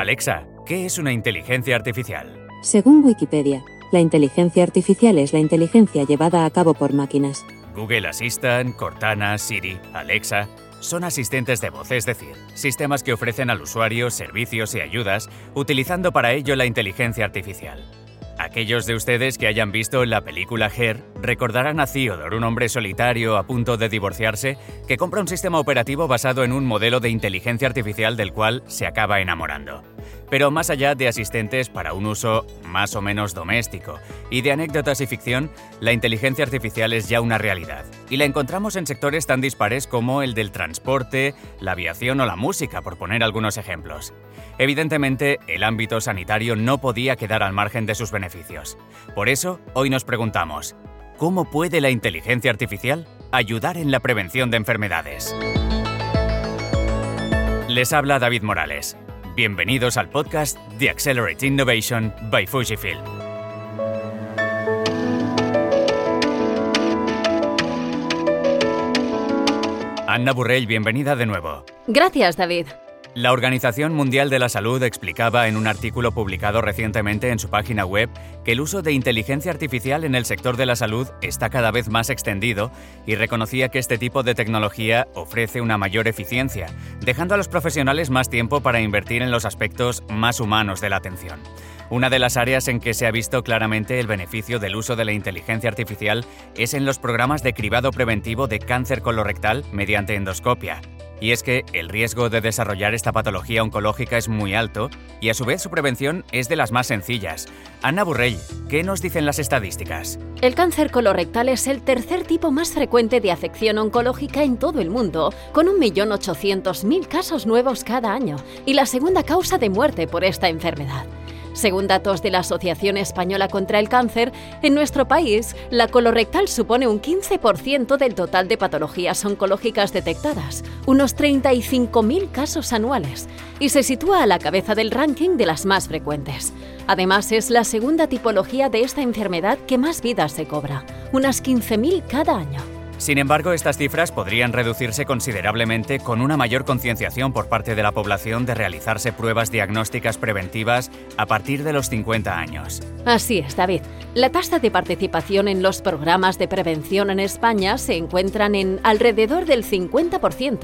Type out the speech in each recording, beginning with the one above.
Alexa, ¿qué es una inteligencia artificial? Según Wikipedia, la inteligencia artificial es la inteligencia llevada a cabo por máquinas. Google Assistant, Cortana, Siri, Alexa son asistentes de voz, es decir, sistemas que ofrecen al usuario servicios y ayudas utilizando para ello la inteligencia artificial. Aquellos de ustedes que hayan visto la película Her recordarán a Theodore, un hombre solitario a punto de divorciarse, que compra un sistema operativo basado en un modelo de inteligencia artificial del cual se acaba enamorando. Pero más allá de asistentes para un uso más o menos doméstico y de anécdotas y ficción, la inteligencia artificial es ya una realidad. Y la encontramos en sectores tan dispares como el del transporte, la aviación o la música, por poner algunos ejemplos. Evidentemente, el ámbito sanitario no podía quedar al margen de sus beneficios. Por eso, hoy nos preguntamos, ¿cómo puede la inteligencia artificial ayudar en la prevención de enfermedades? Les habla David Morales. Bienvenidos al podcast The Accelerate Innovation by Fujifilm. Anna Burrell, bienvenida de nuevo. Gracias, David. La Organización Mundial de la Salud explicaba en un artículo publicado recientemente en su página web que el uso de inteligencia artificial en el sector de la salud está cada vez más extendido y reconocía que este tipo de tecnología ofrece una mayor eficiencia, dejando a los profesionales más tiempo para invertir en los aspectos más humanos de la atención. Una de las áreas en que se ha visto claramente el beneficio del uso de la inteligencia artificial es en los programas de cribado preventivo de cáncer colorectal mediante endoscopia, y es que el riesgo de desarrollar esta patología oncológica es muy alto y a su vez su prevención es de las más sencillas. Ana Burrell, ¿qué nos dicen las estadísticas? El cáncer colorectal es el tercer tipo más frecuente de afección oncológica en todo el mundo, con 1.800.000 casos nuevos cada año, y la segunda causa de muerte por esta enfermedad. Según datos de la Asociación Española contra el Cáncer, en nuestro país, la colorectal supone un 15% del total de patologías oncológicas detectadas, unos 35.000 casos anuales, y se sitúa a la cabeza del ranking de las más frecuentes. Además, es la segunda tipología de esta enfermedad que más vidas se cobra, unas 15.000 cada año. Sin embargo, estas cifras podrían reducirse considerablemente con una mayor concienciación por parte de la población de realizarse pruebas diagnósticas preventivas a partir de los 50 años. Así es, David. La tasa de participación en los programas de prevención en España se encuentran en alrededor del 50%.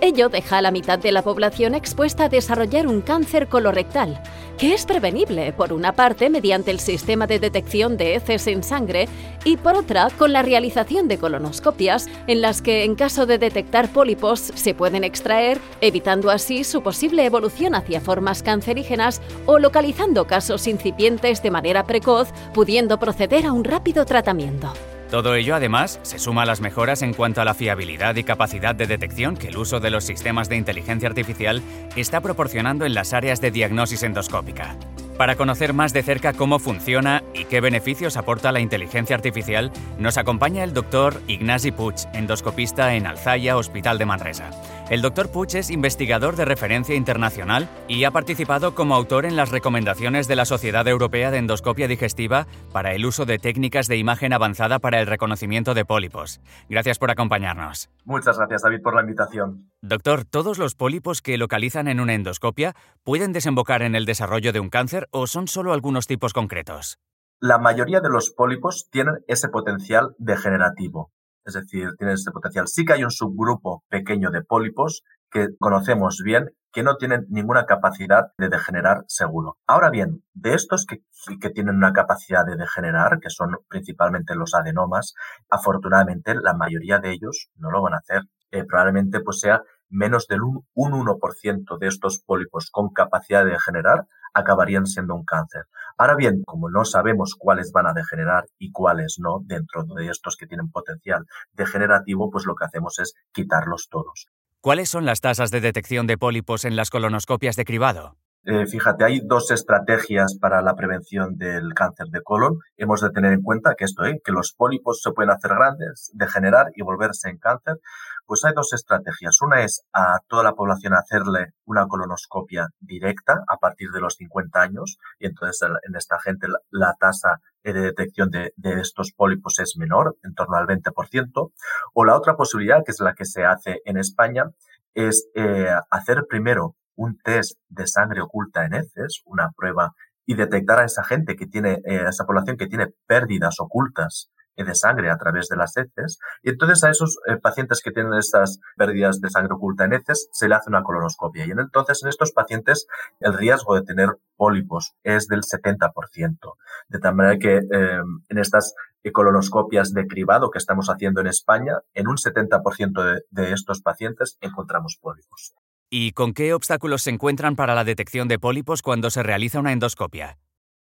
Ello deja a la mitad de la población expuesta a desarrollar un cáncer colorectal, que es prevenible, por una parte, mediante el sistema de detección de heces en sangre y, por otra, con la realización de colonoscopias, en las que, en caso de detectar pólipos, se pueden extraer, evitando así su posible evolución hacia formas cancerígenas o localizando casos incipientes de manera precoz, pudiendo proceder a un rápido tratamiento. Todo ello además se suma a las mejoras en cuanto a la fiabilidad y capacidad de detección que el uso de los sistemas de inteligencia artificial está proporcionando en las áreas de diagnosis endoscópica. Para conocer más de cerca cómo funciona y qué beneficios aporta la inteligencia artificial, nos acompaña el doctor Ignasi Puig, endoscopista en Alzaya, Hospital de Manresa. El doctor Puig es investigador de referencia internacional y ha participado como autor en las recomendaciones de la Sociedad Europea de Endoscopia Digestiva para el uso de técnicas de imagen avanzada para el reconocimiento de pólipos. Gracias por acompañarnos. Muchas gracias, David, por la invitación. Doctor, ¿todos los pólipos que localizan en una endoscopia pueden desembocar en el desarrollo de un cáncer o son solo algunos tipos concretos? La mayoría de los pólipos tienen ese potencial degenerativo, es decir, tienen ese potencial. Sí que hay un subgrupo pequeño de pólipos que conocemos bien que no tienen ninguna capacidad de degenerar seguro. Ahora bien, de estos que, que tienen una capacidad de degenerar, que son principalmente los adenomas, afortunadamente la mayoría de ellos no lo van a hacer. Eh, probablemente pues sea menos del un, un 1% de estos pólipos con capacidad de degenerar acabarían siendo un cáncer. Ahora bien, como no sabemos cuáles van a degenerar y cuáles no dentro de estos que tienen potencial degenerativo, pues lo que hacemos es quitarlos todos. ¿Cuáles son las tasas de detección de pólipos en las colonoscopias de cribado? Eh, fíjate, hay dos estrategias para la prevención del cáncer de colon. Hemos de tener en cuenta que esto, ¿eh? que los pólipos se pueden hacer grandes, degenerar y volverse en cáncer. Pues hay dos estrategias. Una es a toda la población hacerle una colonoscopia directa a partir de los 50 años y entonces en esta gente la, tasa de detección de, estos pólipos es menor, en torno al 20%. O la otra posibilidad, que es la que se hace en España, es eh, hacer primero un test de sangre oculta en heces, una prueba, y detectar a esa gente que tiene, eh, a esa población que tiene pérdidas ocultas de sangre a través de las heces. Y entonces a esos eh, pacientes que tienen estas pérdidas de sangre oculta en heces se le hace una colonoscopia. Y entonces en estos pacientes el riesgo de tener pólipos es del 70%. De tal manera que em, en estas colonoscopias de cribado que estamos haciendo en España, en un 70% de, de estos pacientes encontramos pólipos. ¿Y con qué obstáculos se encuentran para la detección de pólipos cuando se realiza una endoscopia?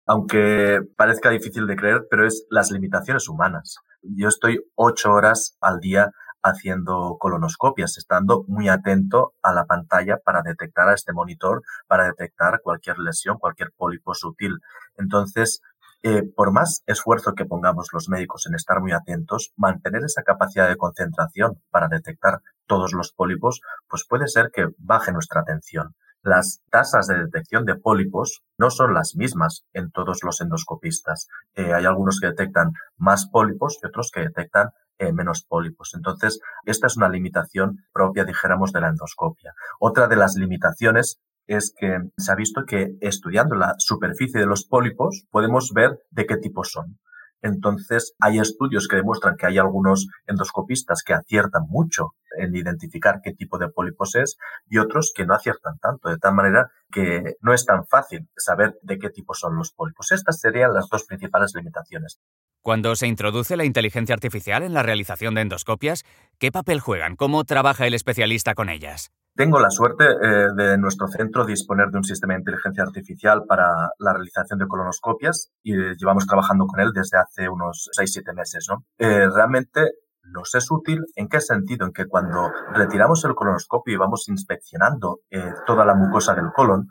aunque parezca difícil de creer, pero es las limitaciones humanas. Yo estoy ocho horas al día haciendo colonoscopias, estando muy atento a la pantalla para detectar a este monitor, para detectar cualquier lesión, cualquier pólipo sutil. Entonces, eh, por más esfuerzo que pongamos los médicos en estar muy atentos, mantener esa capacidad de concentración para detectar todos los pólipos, pues puede ser que baje nuestra atención. Las tasas de detección de pólipos no son las mismas en todos los endoscopistas. Eh, hay algunos que detectan más pólipos y otros que detectan eh, menos pólipos. Entonces, esta es una limitación propia, dijéramos, de la endoscopia. Otra de las limitaciones es que se ha visto que estudiando la superficie de los pólipos podemos ver de qué tipo son. Entonces, hay estudios que demuestran que hay algunos endoscopistas que aciertan mucho en identificar qué tipo de pólipos es y otros que no aciertan tanto, de tal manera que no es tan fácil saber de qué tipo son los pólipos. Estas serían las dos principales limitaciones. Cuando se introduce la inteligencia artificial en la realización de endoscopias, ¿qué papel juegan? ¿Cómo trabaja el especialista con ellas? Tengo la suerte eh, de nuestro centro disponer de un sistema de inteligencia artificial para la realización de colonoscopias y eh, llevamos trabajando con él desde hace unos 6-7 meses. ¿no? Eh, realmente nos es útil en qué sentido, en que cuando retiramos el colonoscopio y vamos inspeccionando toda la mucosa del colon,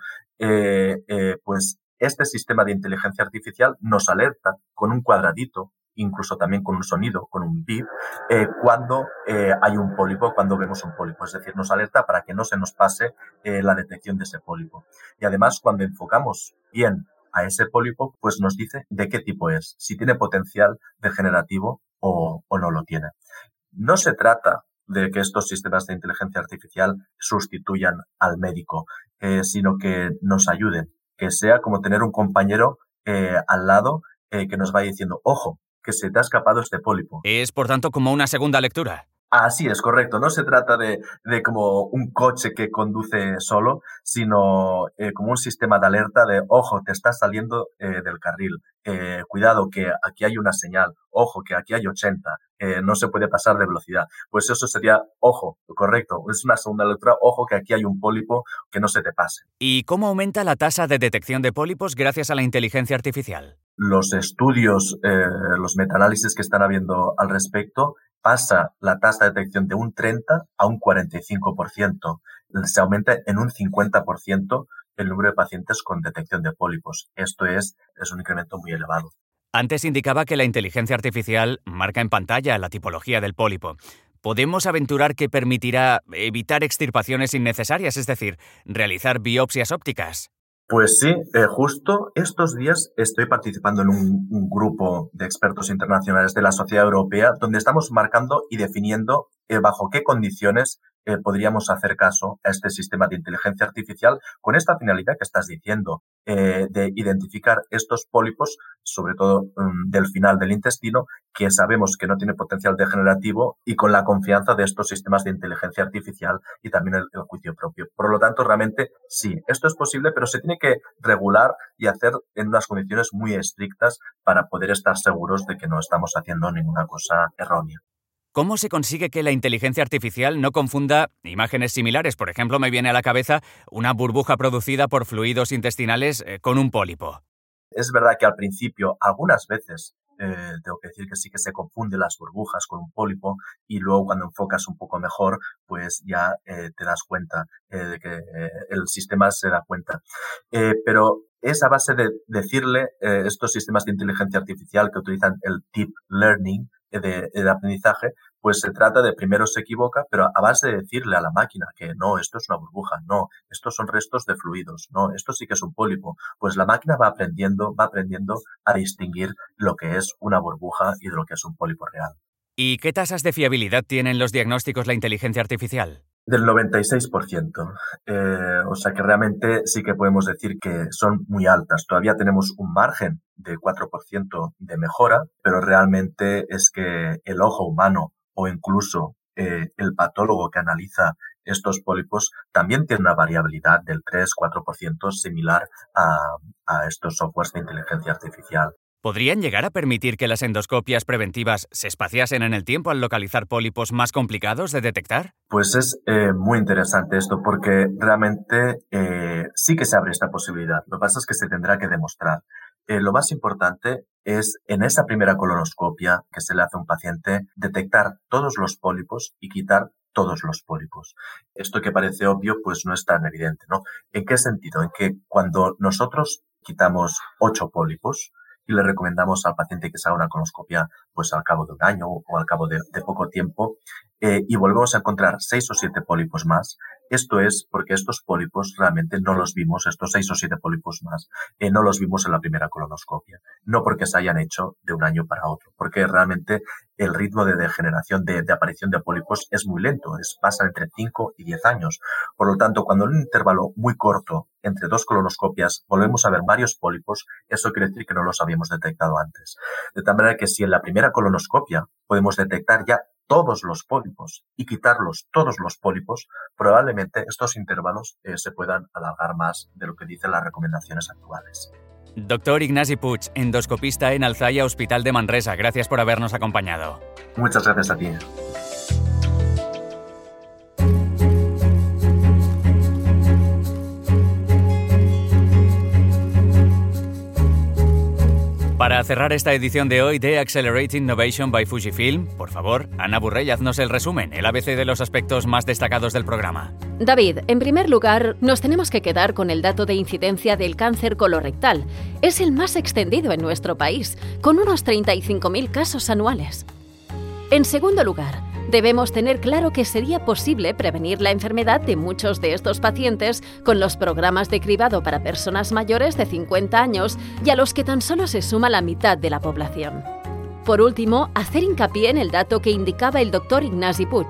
pues este sistema de inteligencia artificial nos alerta con un cuadradito incluso también con un sonido, con un beep, eh, cuando eh, hay un pólipo, cuando vemos un pólipo. Es decir, nos alerta para que no se nos pase eh, la detección de ese pólipo. Y además, cuando enfocamos bien a ese pólipo, pues nos dice de qué tipo es, si tiene potencial degenerativo o, o no lo tiene. No se trata de que estos sistemas de inteligencia artificial sustituyan al médico, sino que nos ayuden, que sea como tener un compañero al lado que nos vaya diciendo, ojo, que se te ha escapado este pólipo. Es, por tanto, como una segunda lectura. Así es, correcto. No se trata de, de como un coche que conduce solo, sino eh, como un sistema de alerta de, ojo, te estás saliendo eh, del carril. Eh, cuidado, que aquí hay una señal. Ojo, que aquí hay 80. no se puede pasar de velocidad. Pues eso sería, ojo, correcto. Es una segunda lectura. Ojo, que aquí hay un pólipo que no se te pase. ¿Y cómo aumenta la tasa de detección de pólipos gracias a la inteligencia artificial? Los estudios, los metaanálisis que están habiendo al respecto pasa la tasa de detección de un 30 a un 45%. Se aumenta en un 50% el número de pacientes con detección de pólipos. Esto es, es un incremento muy elevado. Antes indicaba que la inteligencia artificial marca en pantalla la tipología del pólipo. ¿Podemos aventurar que permitirá evitar extirpaciones innecesarias, es decir, realizar biopsias ópticas? Pues sí, eh, justo estos días estoy participando en un, grupo de expertos internacionales de la Sociedad Europea donde estamos marcando y definiendo eh, bajo qué condiciones eh, podríamos hacer caso a este sistema de inteligencia artificial con esta finalidad que estás diciendo, eh, de identificar estos pólipos, sobre todo mm, del final del intestino, que sabemos que no tiene potencial degenerativo y con la confianza de estos sistemas de inteligencia artificial y también el, juicio propio. Por lo tanto, realmente sí, esto es posible, pero se tiene que regular y hacer en unas condiciones muy estrictas para poder estar seguros de que no estamos haciendo ninguna cosa errónea. ¿Cómo se consigue que la inteligencia artificial no confunda imágenes similares? Por ejemplo, me viene a la cabeza una burbuja producida por fluidos intestinales eh, con un pólipo. Es verdad que al principio, algunas veces, eh, tengo que decir que sí que se confunden las burbujas con un pólipo y luego cuando enfocas un poco mejor, pues ya eh, te das cuenta de que el sistema se da cuenta. pero es a base de decirle estos sistemas de inteligencia artificial que utilizan el deep learning, de, aprendizaje, pues se trata de primero se equivoca, pero a base de decirle a la máquina que no, esto es una burbuja, no, estos son restos de fluidos, no, esto sí que es un pólipo, pues la máquina va aprendiendo, va aprendiendo a distinguir lo que es una burbuja y de lo que es un pólipo real. ¿Y qué tasas de fiabilidad tienen los diagnósticos la inteligencia artificial? Del 96%. Eh, o sea que realmente sí que podemos decir que son muy altas. Todavía tenemos un margen de 4% de mejora, pero realmente es que el ojo humano o incluso eh, el patólogo que analiza estos pólipos también tiene una variabilidad del 3-4% similar a, a estos softwares de inteligencia artificial. ¿Podrían llegar a permitir que las endoscopias preventivas se espaciasen en el tiempo al localizar pólipos más complicados de detectar? Pues es eh, muy interesante esto porque realmente eh, sí que se abre esta posibilidad. Lo que pasa es que se tendrá que demostrar. Eh, lo más importante es en esa primera colonoscopia que se le hace a un paciente detectar todos los pólipos y quitar todos los pólipos. Esto que parece obvio, pues no es tan evidente, ¿no? ¿En qué sentido? En que cuando nosotros quitamos ocho pólipos, y le recomendamos al paciente que se haga una colonoscopia pues al cabo de un año o al cabo de, poco tiempo eh, y volvemos a encontrar seis o siete pólipos más. Esto es porque estos pólipos realmente no los vimos, estos seis o siete pólipos más, eh, no los vimos en la primera colonoscopia. No porque se hayan hecho de un año para otro, porque realmente el ritmo de degeneración, de, aparición de pólipos es muy lento, es, pasa entre 5 y 10 años. Por lo tanto, cuando en un intervalo muy corto entre dos colonoscopias volvemos a ver varios pólipos, eso quiere decir que no los habíamos detectado antes. De tal manera que si en la primera colonoscopia podemos detectar ya todos los pólipos y quitarlos todos los pólipos, probablemente estos intervalos eh, se puedan alargar más de lo que dicen las recomendaciones actuales. Doctor Ignasi Puig, endoscopista en Alzaya Hospital de Manresa, gracias por habernos acompañado. Muchas gracias a ti. Para cerrar esta edición de hoy de Accelerating Innovation by Fujifilm, por favor, Ana Burrell, haznos el resumen, el ABC de los aspectos más destacados del programa. David, en primer lugar, nos tenemos que quedar con el dato de incidencia del cáncer colorectal. Es el más extendido en nuestro país, con unos 35.000 casos anuales. En segundo lugar, debemos tener claro que sería posible prevenir la enfermedad de muchos de estos pacientes con los programas de cribado para personas mayores de 50 años y a los que tan solo se suma la mitad de la población. Por último, hacer hincapié en el dato que indicaba el doctor Ignasi Puig.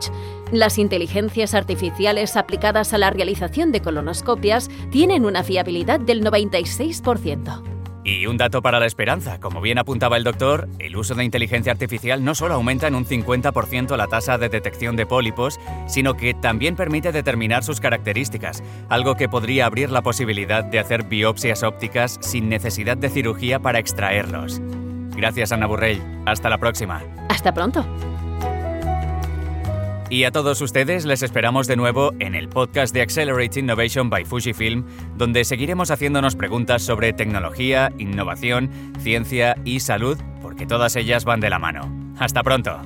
Las inteligencias artificiales aplicadas a la realización de colonoscopias tienen una fiabilidad del 96%. Y un dato para la esperanza, como bien apuntaba el doctor, el uso de inteligencia artificial no solo aumenta en un 50% la tasa de detección de pólipos, sino que también permite determinar sus características, algo que podría abrir la posibilidad de hacer biopsias ópticas sin necesidad de cirugía para extraerlos. Gracias, Ana Burrell. Hasta la próxima. Hasta pronto. Y a todos ustedes les esperamos de nuevo en el podcast de Accelerate Innovation by Fujifilm, donde seguiremos haciéndonos preguntas sobre tecnología, innovación, ciencia y salud, porque todas ellas van de la mano. Hasta pronto.